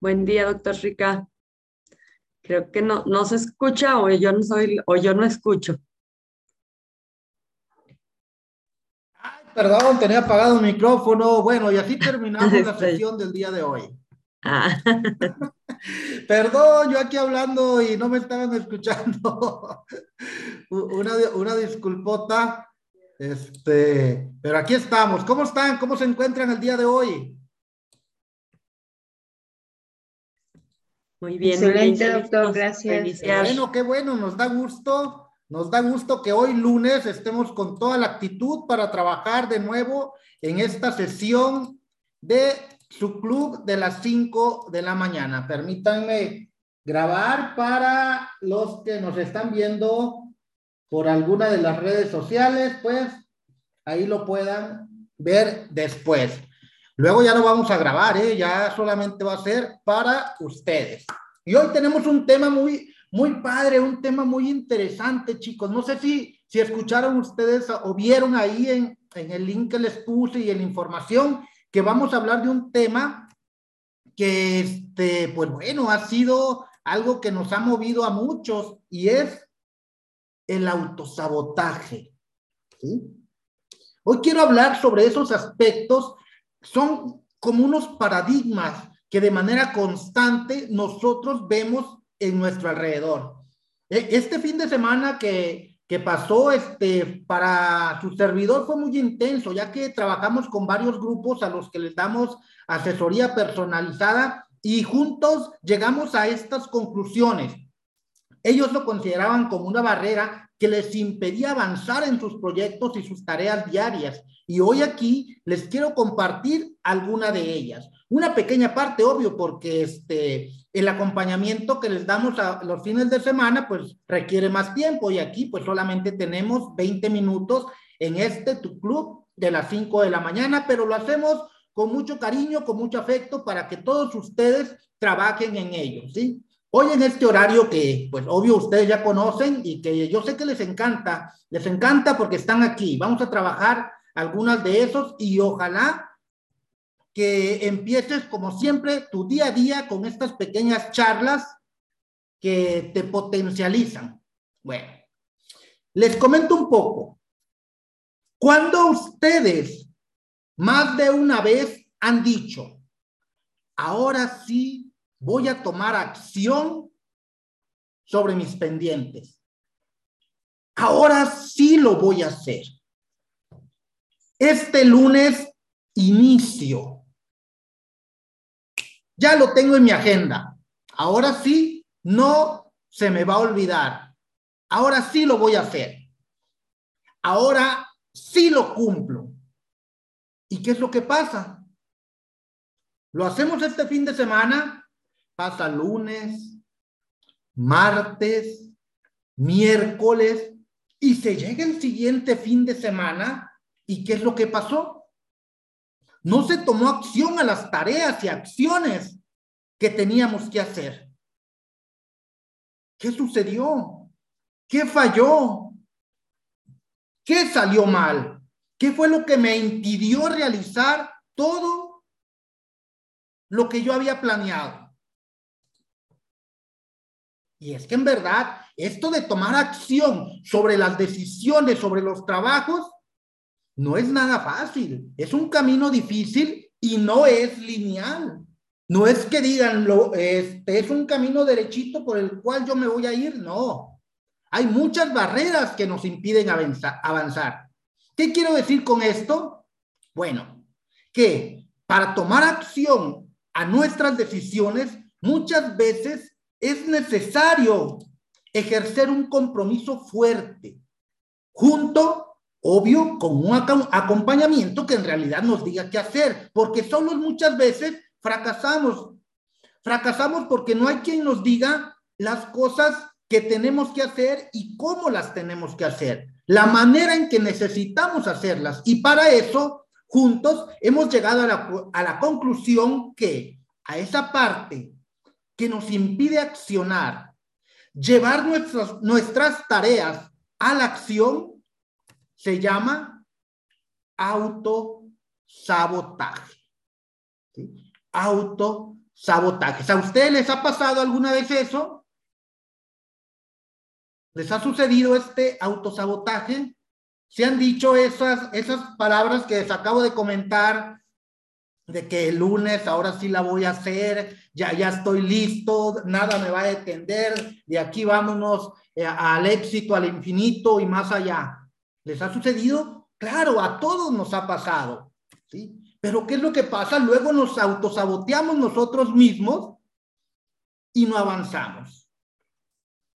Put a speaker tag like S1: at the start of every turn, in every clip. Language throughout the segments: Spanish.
S1: Buen día, doctor Rica. Creo que no, no se escucha o yo no soy o yo no escucho.
S2: Ay, perdón, tenía apagado el micrófono. Bueno, y así terminamos la sesión del día de hoy. Ah. Perdón, yo aquí hablando y no me estaban escuchando. Una, una disculpota. Este, pero aquí estamos. ¿Cómo están? ¿Cómo se encuentran el día de hoy?
S1: Muy bien.
S3: Excelente, doctor. Gracias.
S2: Bueno, qué bueno. Nos da gusto. Nos da gusto que hoy lunes estemos con toda la actitud para trabajar de nuevo en esta sesión de su club de las 5 de la mañana. Permítanme grabar para los que nos están viendo por alguna de las redes sociales, pues ahí lo puedan ver después. Luego ya no vamos a grabar, ¿eh? ya solamente va a ser para ustedes. Y hoy tenemos un tema muy, muy padre, un tema muy interesante, chicos. No sé si, si escucharon ustedes o vieron ahí en, en el link que les puse y en la información que vamos a hablar de un tema que, este, pues bueno, ha sido algo que nos ha movido a muchos y es el autosabotaje. Hoy quiero hablar sobre esos aspectos. Son como unos paradigmas que de manera constante nosotros vemos en nuestro alrededor. E, este fin de semana que, que pasó este, para su servidor fue muy intenso, ya que trabajamos con varios grupos a los que les damos asesoría personalizada y juntos llegamos a estas conclusiones. Ellos lo consideraban como una barrera que les impedía avanzar en sus proyectos y sus tareas diarias. Y hoy aquí les quiero compartir alguna de ellas. Una pequeña parte, obvio, porque este, el acompañamiento que les damos a los fines de semana, pues requiere más tiempo y aquí pues solamente tenemos 20 minutos en este tu club de las 5 de la mañana, pero lo hacemos con mucho cariño, con mucho afecto para que todos ustedes trabajen en ello, ¿sí? Hoy en este horario que, pues obvio, ustedes ya conocen y que yo sé que les encanta, les encanta porque están aquí. Vamos a trabajar algunas de esos y ojalá que empieces como siempre tu día a día con estas pequeñas charlas que te potencializan. Bueno, les comento un poco. Cuando ustedes más de una vez han dicho, ahora sí voy a tomar acción sobre mis pendientes. Ahora sí lo voy a hacer. Este lunes inicio ya lo tengo en mi agenda. Ahora sí, no se me va a olvidar. Ahora sí lo voy a hacer. Ahora sí lo cumplo. ¿Y qué es lo que pasa? Lo hacemos este fin de semana, pasa lunes, martes, miércoles, y se llega el siguiente fin de semana, ¿y qué es lo que pasó? No se tomó acción a las tareas y acciones que teníamos que hacer. ¿Qué sucedió? ¿Qué falló? ¿Qué salió mal? ¿Qué fue lo que me impidió realizar todo lo que yo había planeado? Y es que en verdad, esto de tomar acción sobre las decisiones, sobre los trabajos, no es nada fácil, es un camino difícil y no es lineal. No es que digan, lo, este es un camino derechito por el cual yo me voy a ir, no. Hay muchas barreras que nos impiden avanzar. ¿Qué quiero decir con esto? Bueno, que para tomar acción a nuestras decisiones, muchas veces es necesario ejercer un compromiso fuerte junto Obvio, con un acompañamiento que en realidad nos diga qué hacer, porque solo muchas veces fracasamos. Fracasamos porque no hay quien nos diga las cosas que tenemos que hacer y cómo las tenemos que hacer, la manera en que necesitamos hacerlas. Y para eso, juntos, hemos llegado a la, a la conclusión que a esa parte que nos impide accionar, llevar nuestras, nuestras tareas a la acción, se llama autosabotaje. ¿sí? Autosabotaje. sabotajes. ¿A ustedes les ha pasado alguna vez eso? ¿Les ha sucedido este autosabotaje? ¿Se han dicho esas, esas palabras que les acabo de comentar? De que el lunes ahora sí la voy a hacer, ya, ya estoy listo, nada me va a detener, de aquí vámonos eh, al éxito, al infinito y más allá. ¿Les ha sucedido? Claro, a todos nos ha pasado. ¿sí? Pero ¿qué es lo que pasa? Luego nos autosaboteamos nosotros mismos y no avanzamos.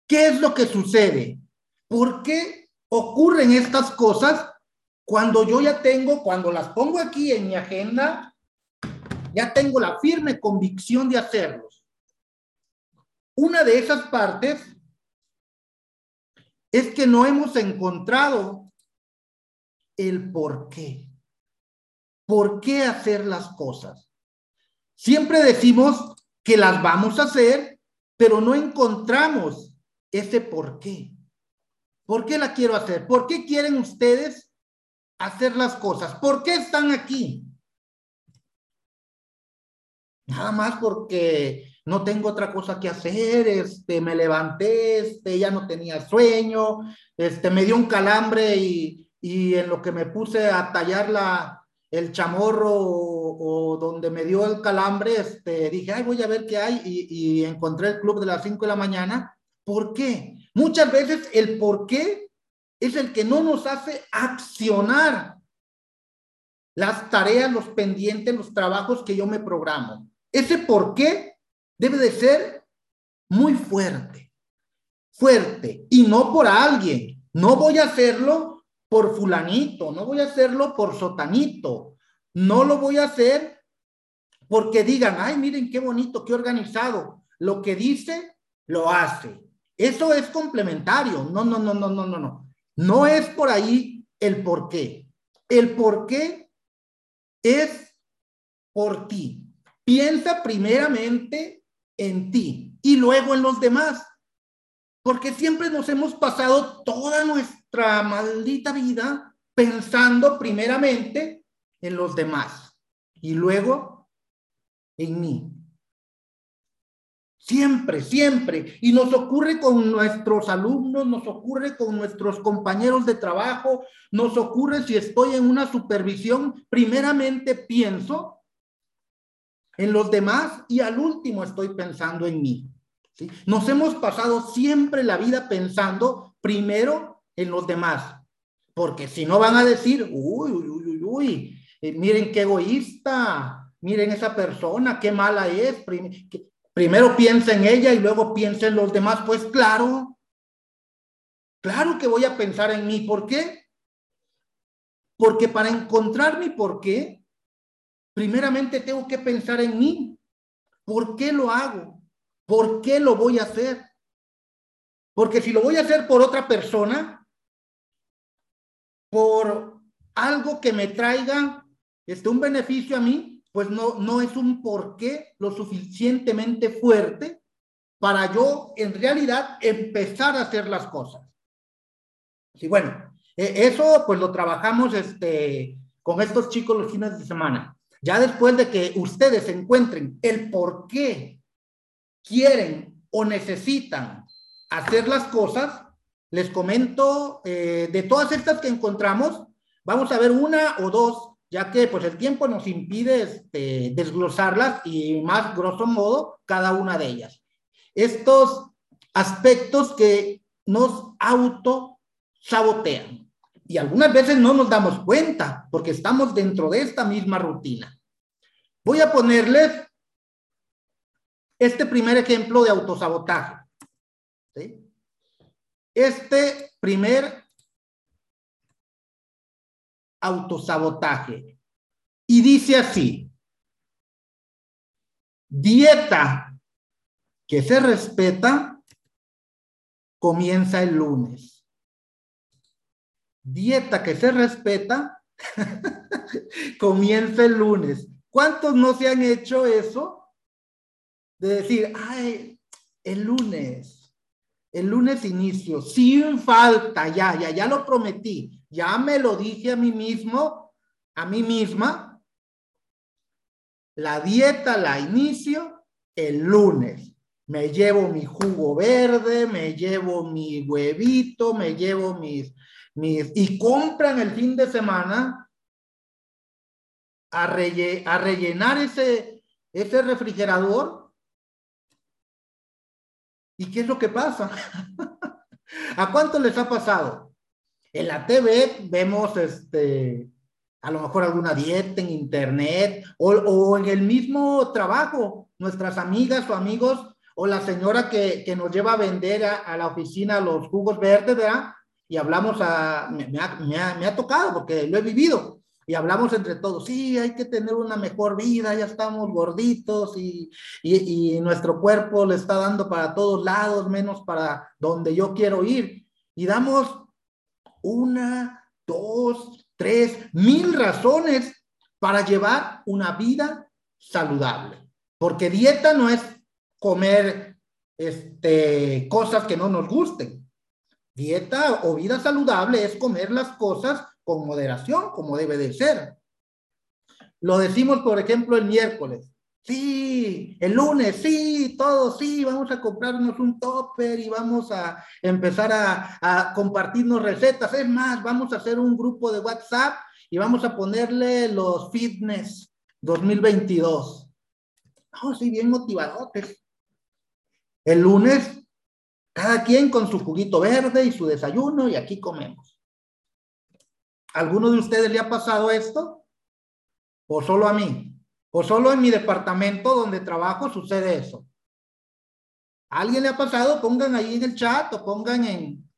S2: ¿Qué es lo que sucede? ¿Por qué ocurren estas cosas cuando yo ya tengo, cuando las pongo aquí en mi agenda, ya tengo la firme convicción de hacerlos? Una de esas partes es que no hemos encontrado el por qué. ¿Por qué hacer las cosas? Siempre decimos que las vamos a hacer, pero no encontramos ese por qué. ¿Por qué la quiero hacer? ¿Por qué quieren ustedes hacer las cosas? ¿Por qué están aquí? Nada más porque no tengo otra cosa que hacer, este, me levanté, este, ya no tenía sueño, este, me dio un calambre y, y en lo que me puse a tallar la, el chamorro o, donde me dio el calambre, este, dije, ay, voy a ver qué hay y, encontré el club de las 5 de la mañana. ¿Por qué? Muchas veces el por qué es el que no nos hace accionar las tareas, los pendientes, los trabajos que yo me programo. Ese por qué debe de ser muy fuerte, fuerte, y no por alguien. No voy a hacerlo por fulanito, no voy a hacerlo por sotanito, no lo voy a hacer porque digan, ay, miren qué bonito, qué organizado. Lo que dice, lo hace. Eso es complementario. No, no, no, no, no, no, no. No es por ahí el por qué. El por qué es por ti. Piensa primeramente en ti y luego en los demás. Porque siempre nos hemos pasado toda nuestra maldita vida pensando primeramente en los demás y luego en mí. Siempre, siempre. Y nos ocurre con nuestros alumnos, nos ocurre con nuestros compañeros de trabajo, nos ocurre si estoy en una supervisión, primeramente pienso en los demás y al último estoy pensando en mí. Nos hemos pasado siempre la vida pensando primero en los demás. Porque si no van a decir, uy, uy, uy, uy, eh, miren qué egoísta, miren esa persona, qué mala es. primero piensa en ella y luego piensa en los demás. Pues claro, claro que voy a pensar en mí. ¿Por qué? Porque para encontrar mi por qué, primeramente tengo que pensar en mí. ¿Por qué lo hago? ¿Por qué lo voy a hacer? Porque si lo voy a hacer por otra persona, por algo que me traiga este, un beneficio a mí, pues no, no es un porqué lo suficientemente fuerte para yo en realidad empezar a hacer las cosas. Sí, bueno, e, eso pues lo trabajamos este, con estos chicos los fines de semana. Ya después de que ustedes encuentren el por qué quieren o necesitan hacer las cosas, les comento eh, de todas estas que encontramos, vamos a ver una o dos, ya que pues el tiempo nos impide este, desglosarlas y más grosso modo cada una de ellas. Estos aspectos que nos auto sabotean y algunas veces no nos damos cuenta porque estamos dentro de esta misma rutina. Voy a ponerles este primer ejemplo de autosabotaje. este primer autosabotaje. Y dice así, dieta que se respeta comienza el lunes. Dieta que se respeta comienza el lunes. ¿Cuántos no se han hecho eso? De decir, ay, el lunes, el lunes inicio, sin falta, ya, ya, ya lo prometí, ya me lo dije a mí mismo, a mí misma. La dieta la inicio el lunes. Me llevo mi jugo verde, me llevo mi huevito, me llevo mis, mis, y compran el fin de semana a, a rellenar ese, ese refrigerador. ¿Y qué es lo que pasa? ¿A cuánto les ha pasado? En la TV vemos este, a lo mejor alguna dieta en internet o, en el mismo trabajo, nuestras amigas o amigos o la señora que, que nos lleva a vender a, la oficina los jugos verdes, ¿verdad? Y hablamos a, me ha tocado porque lo he vivido y hablamos entre todos, sí, hay que tener una mejor vida, ya estamos gorditos y, y, nuestro cuerpo le está dando para todos lados, menos para donde yo quiero ir. Y damos una, dos, tres, mil razones para llevar una vida saludable. Porque dieta no es comer este, cosas que no nos gusten. Dieta o vida saludable es comer las cosas con moderación, como debe de ser. Lo decimos, por ejemplo, el miércoles. Sí, el lunes, sí, todo, sí, vamos a comprarnos un topper y vamos a empezar a, compartirnos recetas. Es más, vamos a hacer un grupo de WhatsApp y vamos a ponerle los fitness 2022. Oh, sí, bien motivadores. El lunes, cada quien con su juguito verde y su desayuno y aquí comemos. ¿Alguno de ustedes le ha pasado esto? ¿O solo a mí? ¿O solo en mi departamento donde trabajo sucede eso? ¿A ¿Alguien le ha pasado? Pongan ahí en el chat o pongan en,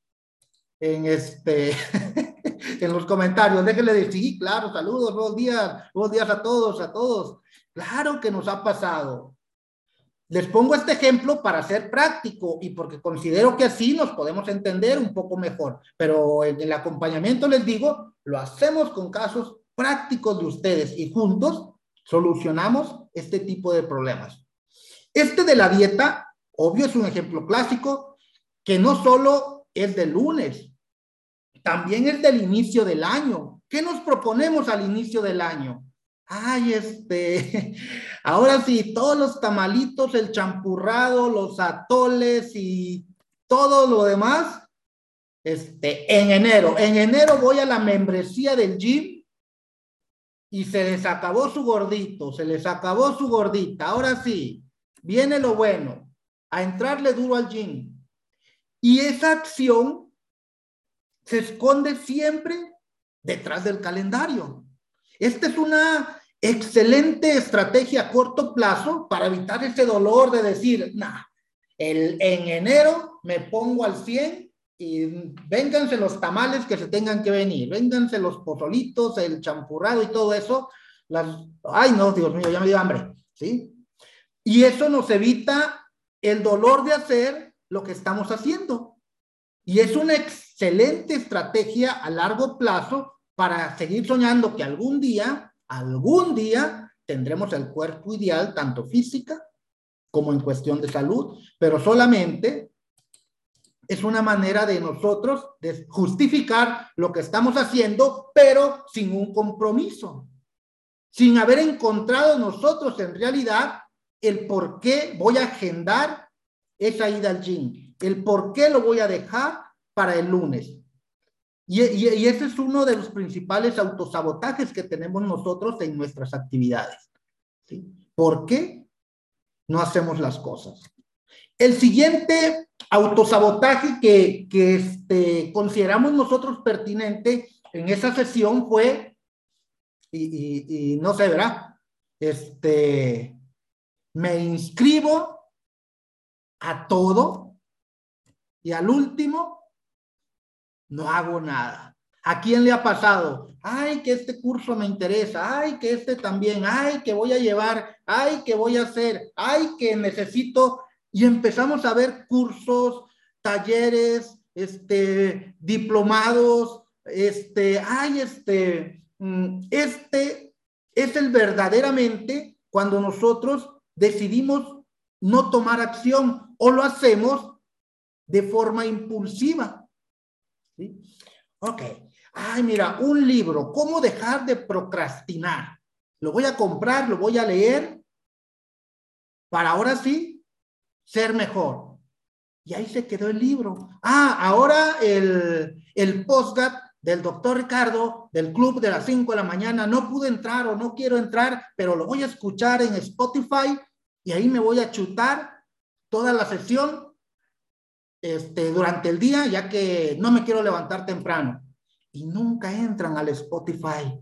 S2: en este, en los comentarios. Déjenle decir, sí, claro, saludos, buenos días, buenos días a todos, a todos. Claro que nos ha pasado. Les pongo este ejemplo para ser práctico y porque considero que así nos podemos entender un poco mejor. Pero en el acompañamiento les digo, lo hacemos con casos prácticos de ustedes y juntos solucionamos este tipo de problemas. Este de la dieta, obvio, es un ejemplo clásico que no solo es del lunes, también es del inicio del año. ¿Qué nos proponemos al inicio del año? Ay, este, ahora sí, todos los tamalitos, el champurrado, los atoles y todo lo demás, este, en enero. En enero voy a la membresía del gym y se les acabó su gordito, se les acabó su gordita. Ahora sí, viene lo bueno, a entrarle duro al gym. Y esa acción se esconde siempre detrás del calendario. Esta es una excelente estrategia a corto plazo para evitar ese dolor de decir, nah, el, en enero me pongo al 100 y vénganse los tamales que se tengan que venir, vénganse los pozolitos, el champurrado y todo eso. Las, ay, no, Dios mío, ya me dio hambre, ¿sí? Y eso nos evita el dolor de hacer lo que estamos haciendo. Y es una excelente estrategia a largo plazo para seguir soñando que algún día, algún día, tendremos el cuerpo ideal, tanto física como en cuestión de salud, pero solamente es una manera de nosotros de justificar lo que estamos haciendo, pero sin un compromiso, sin haber encontrado nosotros en realidad el por qué voy a agendar esa ida al gym, el por qué lo voy a dejar para el lunes. Y, ese es uno de los principales autosabotajes que tenemos nosotros en nuestras actividades. ¿sí? ¿Por qué no hacemos las cosas? El siguiente autosabotaje que, este, consideramos nosotros pertinente en esa sesión fue, y, no sé, ¿verdad? Este, me inscribo a todo y al último no hago nada. ¿A quién le ha pasado? Ay, que este curso me interesa, ay, que este también, ay, que voy a llevar, ay, que voy a hacer, ay, que necesito y empezamos a ver cursos, talleres, este, diplomados, este, ay, este, mm, este es el verdaderamente cuando nosotros decidimos no tomar acción o lo hacemos de forma impulsiva. ¿Sí? Ok. Ay, mira, un libro, ¿cómo dejar de procrastinar? Lo voy a comprar, lo voy a leer para ahora sí ser mejor. Y ahí se quedó el libro. Ah, ahora el, el postgat del doctor Ricardo del club de las 5 de la mañana. No pude entrar o no quiero entrar, pero lo voy a escuchar en Spotify y ahí me voy a chutar toda la sesión este, durante el día, ya que no me quiero levantar temprano. Y nunca entran al Spotify.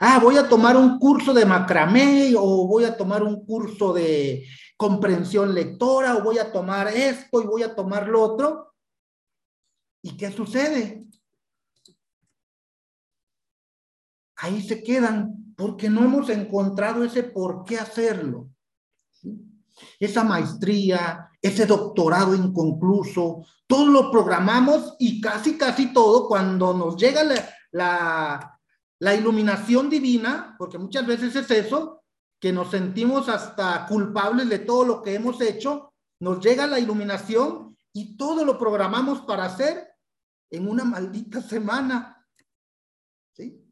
S2: Ah, voy a tomar un curso de macramé o voy a tomar un curso de comprensión lectora o voy a tomar esto y voy a tomar lo otro. ¿Y qué sucede? Ahí se quedan porque no hemos encontrado ese por qué hacerlo. Esa maestría, ese doctorado inconcluso, todo lo programamos y casi, casi todo cuando nos llega la, la, iluminación divina, porque muchas veces es eso, que nos sentimos hasta culpables de todo lo que hemos hecho, nos llega la iluminación y todo lo programamos para hacer en una maldita semana. ¿Sí?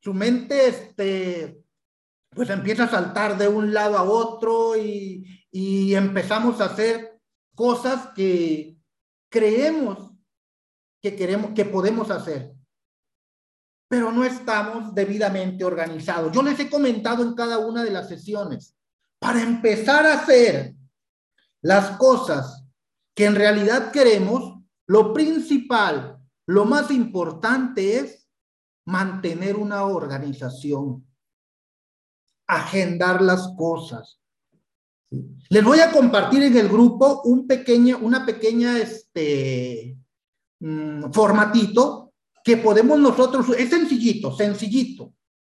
S2: Su mente, este, pues empieza a saltar de un lado a otro y, empezamos a hacer cosas que creemos que queremos, que podemos hacer pero no estamos debidamente organizados. Yo les he comentado en cada una de las sesiones, para empezar a hacer las cosas que en realidad queremos, lo principal, lo más importante es mantener una organización, agendar las cosas. Les voy a compartir en el grupo un pequeño, una pequeña este, mm, formatito que podemos nosotros, es sencillito, sencillito,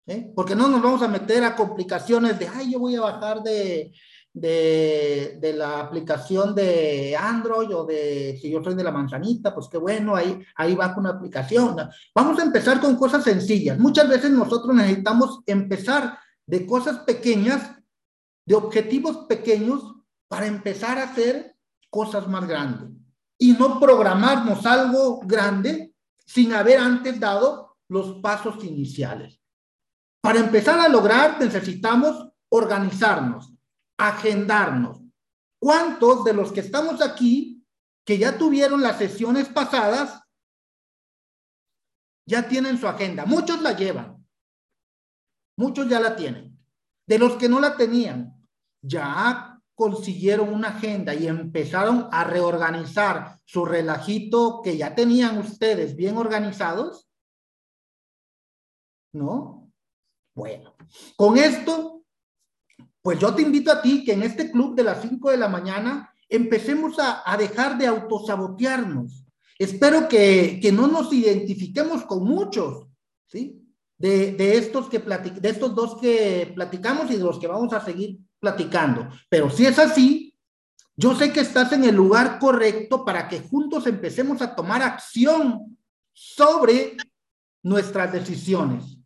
S2: ¿eh? porque no nos vamos a meter a complicaciones de, ay, yo voy a bajar de, de, de, la aplicación de Android o de, si yo soy de la manzanita, pues qué bueno, ahí, ahí va con una aplicación. Vamos a empezar con cosas sencillas. Muchas veces nosotros necesitamos empezar de cosas pequeñas, de objetivos pequeños, para empezar a hacer cosas más grandes. Y no programarnos algo grande sin haber antes dado los pasos iniciales. Para empezar a lograr necesitamos organizarnos, agendarnos. ¿Cuántos de los que estamos aquí, que ya tuvieron las sesiones pasadas, ya tienen su agenda? Muchos la llevan, muchos ya la tienen. De los que no la tenían, ya consiguieron una agenda y empezaron a reorganizar su relajito que ya tenían ustedes bien organizados? ¿No? Bueno, con esto, pues yo te invito a ti que en este club de las 5 de la mañana empecemos a, a dejar de autosabotearnos. Espero que, que, no nos identifiquemos con muchos, ¿sí? De, de estos que de estos dos que platicamos y de los que vamos a seguir platicando. Pero si es así, yo sé que estás en el lugar correcto para que juntos empecemos a tomar acción sobre nuestras decisiones.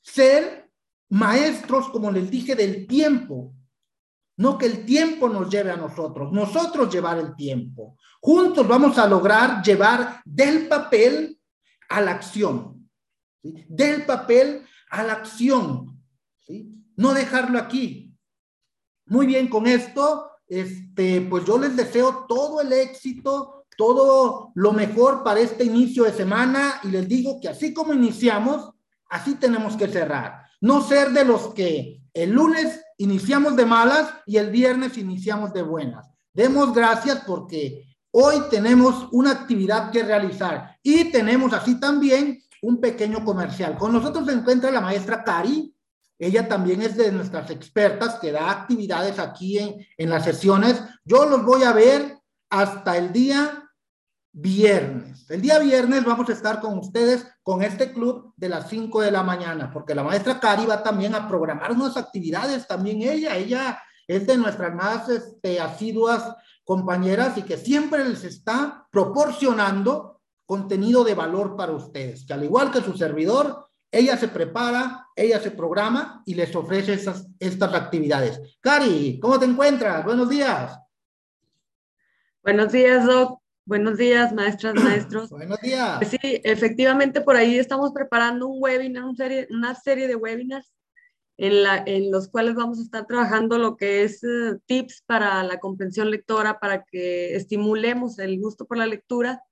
S2: Ser maestros, como les dije, del tiempo. No que el tiempo nos lleve a nosotros, nosotros llevar el tiempo. Juntos vamos a lograr llevar del papel a la acción. Del papel a la acción. ¿sí? no dejarlo aquí. Muy bien, con esto, este, pues yo les deseo todo el éxito, todo lo mejor para este inicio de semana y les digo que así como iniciamos, así tenemos que cerrar. No ser de los que el lunes iniciamos de malas y el viernes iniciamos de buenas. Demos gracias porque hoy tenemos una actividad que realizar y tenemos así también un pequeño comercial. Con nosotros se encuentra la maestra Cari, ella también es de nuestras expertas que da actividades aquí en, en las sesiones. Yo los voy a ver hasta el día viernes. El día viernes vamos a estar con ustedes con este club de las 5 de la mañana, porque la maestra Cari va también a programar unas actividades, también ella, ella es de nuestras más este, asiduas compañeras y que siempre les está proporcionando contenido de valor para ustedes, que al igual que su servidor, ella se prepara, ella se programa y les ofrece estas, estas actividades. Cari, ¿cómo te encuentras? Buenos días.
S1: Buenos días, Doc. Buenos días, maestras, maestros.
S2: Buenos días.
S1: Pues sí, efectivamente por ahí estamos preparando un webinar, una serie, una serie de webinars en, la, en los cuales vamos a estar trabajando lo que es eh, tips para la comprensión lectora, para que estimulemos el gusto por la lectura,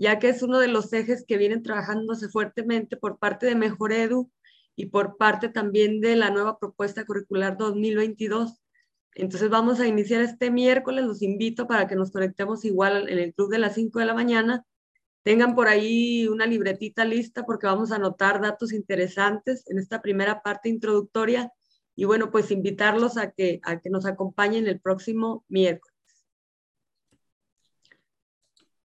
S1: ya que es uno de los ejes que vienen trabajándose fuertemente por parte de Mejor Edu y por parte también de la nueva propuesta curricular 2022. Entonces vamos a iniciar este miércoles, los invito para que nos conectemos igual en el club de las 5 de la mañana Tengan por ahí una libretita lista porque vamos a anotar datos interesantes en esta primera parte introductoria y bueno, pues invitarlos a que, a que nos acompañen el próximo miércoles.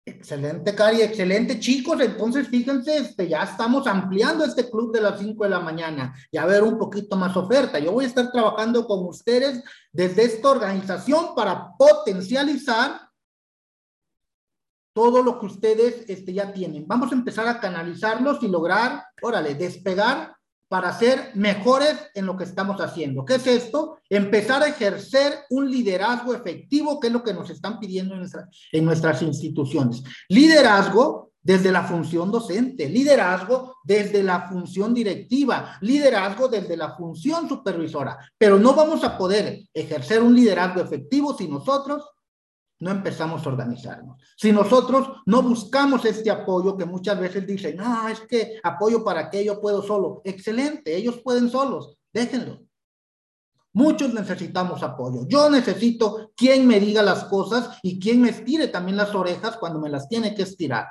S2: Excelente, Cari, excelente, chicos. Entonces, fíjense, este, ya estamos ampliando este club de las 5 de la mañana. Ya ver un poquito más oferta. Yo voy a estar trabajando con ustedes desde esta organización para potencializar todo lo que ustedes este, ya tienen. Vamos a empezar a canalizarlos y lograr, órale, despegar para ser mejores en lo que estamos haciendo. ¿Qué es esto? Empezar a ejercer un liderazgo efectivo, que es lo que nos están pidiendo en, en nuestras instituciones. Liderazgo desde la función docente, liderazgo desde la función directiva, liderazgo desde la función supervisora. Pero no vamos a poder ejercer un liderazgo efectivo si nosotros no empezamos a organizarnos. Si nosotros no buscamos este apoyo que muchas veces dicen, no, es que apoyo para que yo puedo solo. Excelente, ellos pueden solos, déjenlo. Muchos necesitamos apoyo. Yo necesito quien me diga las cosas y quien me estire también las orejas cuando me las tiene que estirar.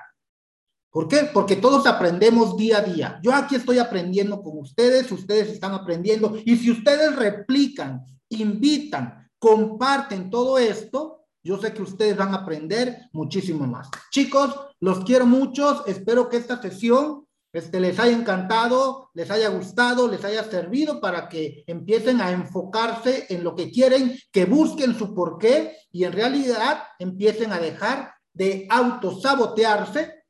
S2: ¿Por qué? Porque todos aprendemos día a día. Yo aquí estoy aprendiendo con ustedes, ustedes están aprendiendo. Y si ustedes replican, invitan, comparten todo esto, yo sé que ustedes van a aprender muchísimo más. Chicos, los quiero mucho. Espero que esta sesión este, les haya encantado, les haya gustado, les haya servido para que empiecen a enfocarse en lo que quieren, que busquen su porqué y en realidad empiecen a dejar de autosabotearse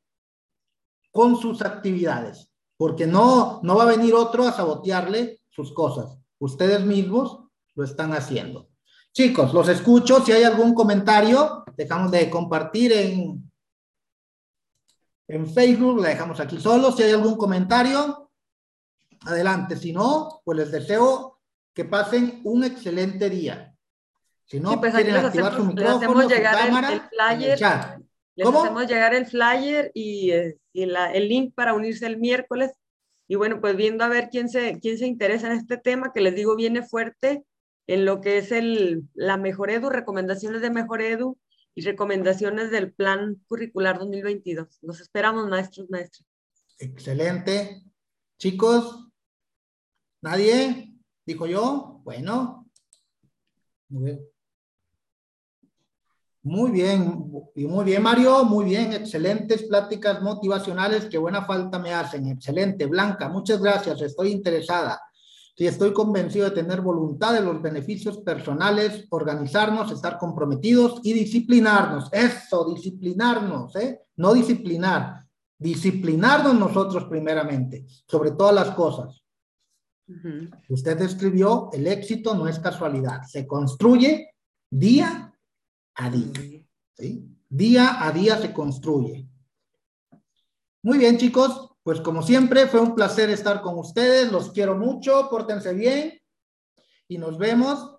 S2: con sus actividades, porque no, no va a venir otro a sabotearle sus cosas. Ustedes mismos lo están haciendo. Chicos, los escucho. Si hay algún comentario, dejamos de compartir en, en Facebook, la dejamos aquí solo. Si hay algún comentario, adelante. Si no, pues les deseo que pasen un excelente día. Si no,
S1: pues quieren activar su micrófono, su cámara, el, flyer. Les hacemos llegar el flyer y, eh, el link para unirse el miércoles. Y bueno, pues viendo a ver quién se, quién se interesa en este tema, que les digo viene fuerte en lo que es el, la Mejor Edu, recomendaciones de Mejor Edu y recomendaciones del Plan Curricular 2022. Los esperamos, maestros, maestras.
S2: Excelente. Chicos, ¿nadie? ¿Dijo yo? Bueno. Muy bien. Muy bien, muy bien, Mario, muy bien, excelentes pláticas motivacionales, qué buena falta me hacen, excelente, Blanca, muchas gracias, estoy interesada. Si estoy convencido de tener voluntad de los beneficios personales, organizarnos, estar comprometidos y disciplinarnos. Eso, disciplinarnos, ¿eh? No disciplinar, disciplinarnos nosotros primeramente, sobre todas las cosas. Usted escribió, el éxito no es casualidad, se construye día a día. ¿sí? Día a día se construye. Muy bien, chicos. Pues como siempre, fue un placer estar con ustedes. Los quiero mucho, pórtense bien y nos vemos,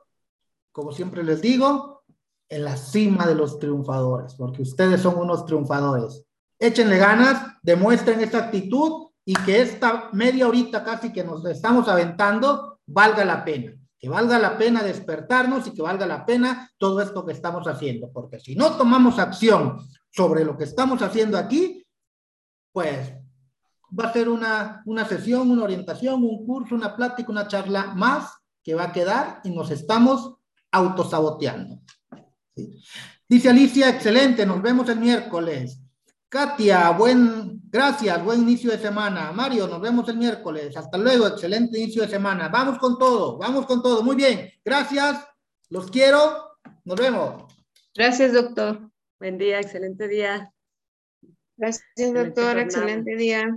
S2: como siempre les digo, en la cima de los triunfadores, porque ustedes son unos triunfadores. Échenle ganas, demuestren esta actitud y que esta media horita casi que nos estamos aventando valga la pena. Que valga la pena despertarnos y que valga la pena todo esto que estamos haciendo, porque si no tomamos acción sobre lo que estamos haciendo aquí, pues va a ser una, una sesión, una orientación, un curso, una plática, una charla más que va a quedar y nos estamos autosaboteando. Dice Alicia, excelente, nos vemos el miércoles. Katia, buen, gracias, buen inicio de semana. Mario, nos vemos el miércoles. Hasta luego, excelente inicio de semana. Vamos con todo, vamos con todo. Muy bien, gracias, los quiero, nos vemos.
S3: Gracias, doctor.
S1: Buen día, excelente día.
S3: Gracias, doctor, excelente día.